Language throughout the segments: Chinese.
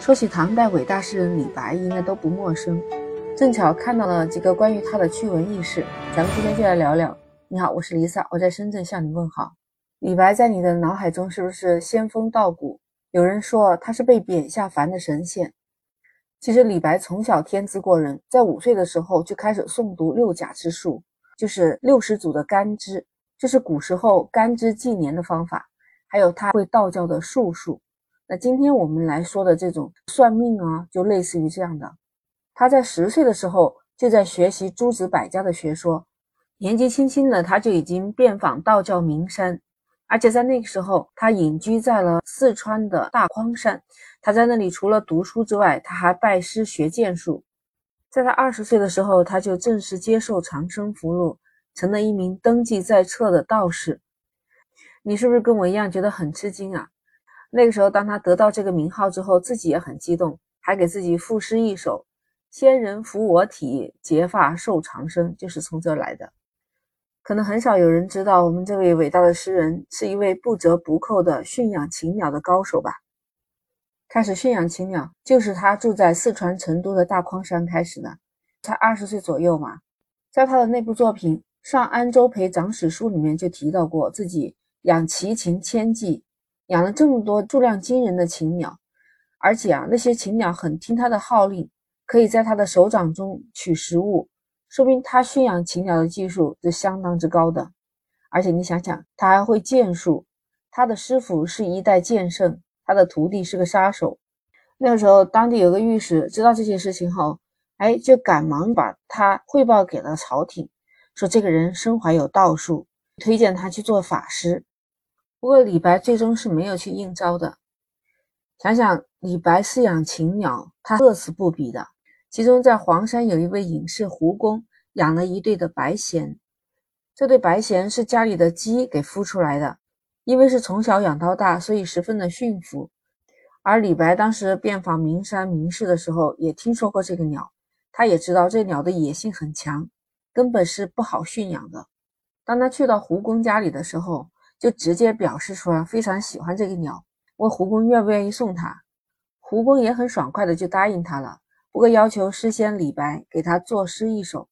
说起唐代伟大诗人李白，应该都不陌生。正巧看到了几个关于他的趣闻轶事，咱们今天就来聊聊。你好，我是丽萨，我在深圳向你问好。李白在你的脑海中是不是仙风道骨？有人说他是被贬下凡的神仙。其实李白从小天资过人，在五岁的时候就开始诵读六甲之术，就是六十组的干支，这是古时候干支纪年的方法。还有他会道教的术数。那今天我们来说的这种算命啊，就类似于这样的。他在十岁的时候就在学习诸子百家的学说，年纪轻轻的他就已经遍访道教名山，而且在那个时候他隐居在了四川的大匡山。他在那里除了读书之外，他还拜师学剑术。在他二十岁的时候，他就正式接受长生符箓，成了一名登记在册的道士。你是不是跟我一样觉得很吃惊啊？那个时候，当他得到这个名号之后，自己也很激动，还给自己赋诗一首：“仙人扶我体，结发寿长生。”就是从这来的。可能很少有人知道，我们这位伟大的诗人是一位不折不扣的驯养禽鸟的高手吧？开始驯养禽鸟，就是他住在四川成都的大匡山开始的。才二十岁左右嘛，在他的那部作品《上安州培长史书》里面就提到过，自己养奇禽千计。养了这么多数量惊人的禽鸟，而且啊，那些禽鸟很听他的号令，可以在他的手掌中取食物，说明他驯养禽鸟的技术是相当之高的。而且你想想，他还会剑术，他的师傅是一代剑圣，他的徒弟是个杀手。那个时候，当地有个御史知道这些事情后，哎，就赶忙把他汇报给了朝廷，说这个人身怀有道术，推荐他去做法师。不过李白最终是没有去应招的。想想李白饲养禽鸟，他乐此不疲的。其中在黄山有一位隐士胡公，养了一对的白鹇。这对白鹇是家里的鸡给孵出来的，因为是从小养到大，所以十分的驯服。而李白当时遍访名山名士的时候，也听说过这个鸟，他也知道这鸟的野性很强，根本是不好驯养的。当他去到胡公家里的时候，就直接表示说非常喜欢这个鸟，问胡公愿不愿意送他。胡公也很爽快的就答应他了，不过要求诗仙李白给他作诗一首。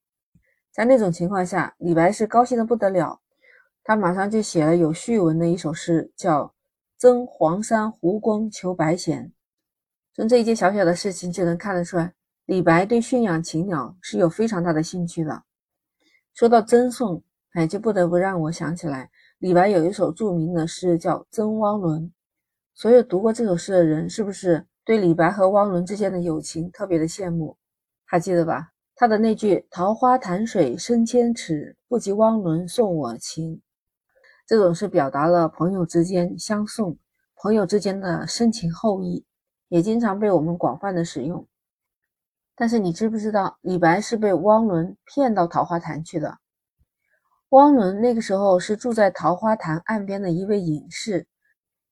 在那种情况下，李白是高兴的不得了，他马上就写了有序文的一首诗，叫《赠黄山胡公求白藓》。从这一件小小的事情就能看得出来，李白对驯养禽鸟是有非常大的兴趣的。说到赠送，哎，就不得不让我想起来。李白有一首著名的诗叫《赠汪伦》，所有读过这首诗的人，是不是对李白和汪伦之间的友情特别的羡慕？还记得吧？他的那句“桃花潭水深千尺，不及汪伦送我情”，这种是表达了朋友之间相送、朋友之间的深情厚谊，也经常被我们广泛的使用。但是你知不知道，李白是被汪伦骗到桃花潭去的？汪伦那个时候是住在桃花潭岸边的一位隐士，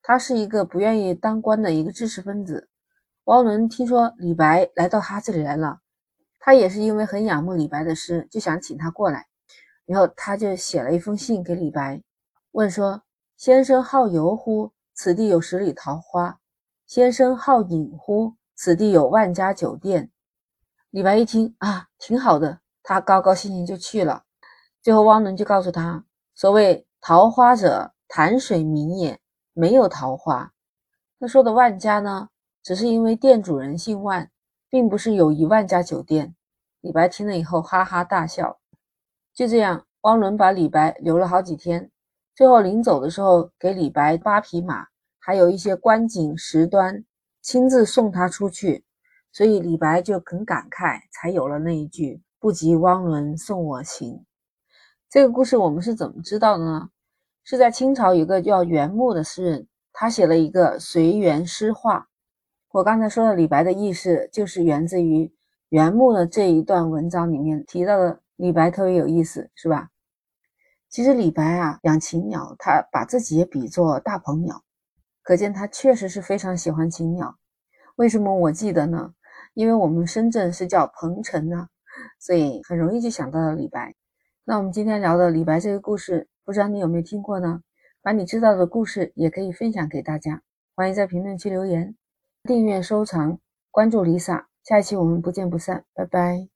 他是一个不愿意当官的一个知识分子。汪伦听说李白来到他这里来了，他也是因为很仰慕李白的诗，就想请他过来。然后他就写了一封信给李白，问说：“先生好游乎？此地有十里桃花。先生好饮乎？此地有万家酒店。”李白一听啊，挺好的，他高高兴兴就去了。最后，汪伦就告诉他：“所谓桃花者，潭水明也，没有桃花。他说的万家呢，只是因为店主人姓万，并不是有一万家酒店。”李白听了以后哈哈大笑。就这样，汪伦把李白留了好几天，最后临走的时候，给李白八匹马，还有一些观景石端，亲自送他出去。所以李白就很感慨，才有了那一句“不及汪伦送我情”。这个故事我们是怎么知道的呢？是在清朝有个叫袁牧的诗人，他写了一个随园诗话。我刚才说的李白的意思，就是源自于袁牧的这一段文章里面提到的李白特别有意思，是吧？其实李白啊养禽鸟，他把自己也比作大鹏鸟，可见他确实是非常喜欢禽鸟。为什么我记得呢？因为我们深圳是叫鹏城呢，所以很容易就想到了李白。那我们今天聊的李白这个故事，不知道你有没有听过呢？把你知道的故事也可以分享给大家。欢迎在评论区留言、订阅、收藏、关注 Lisa，下一期我们不见不散，拜拜。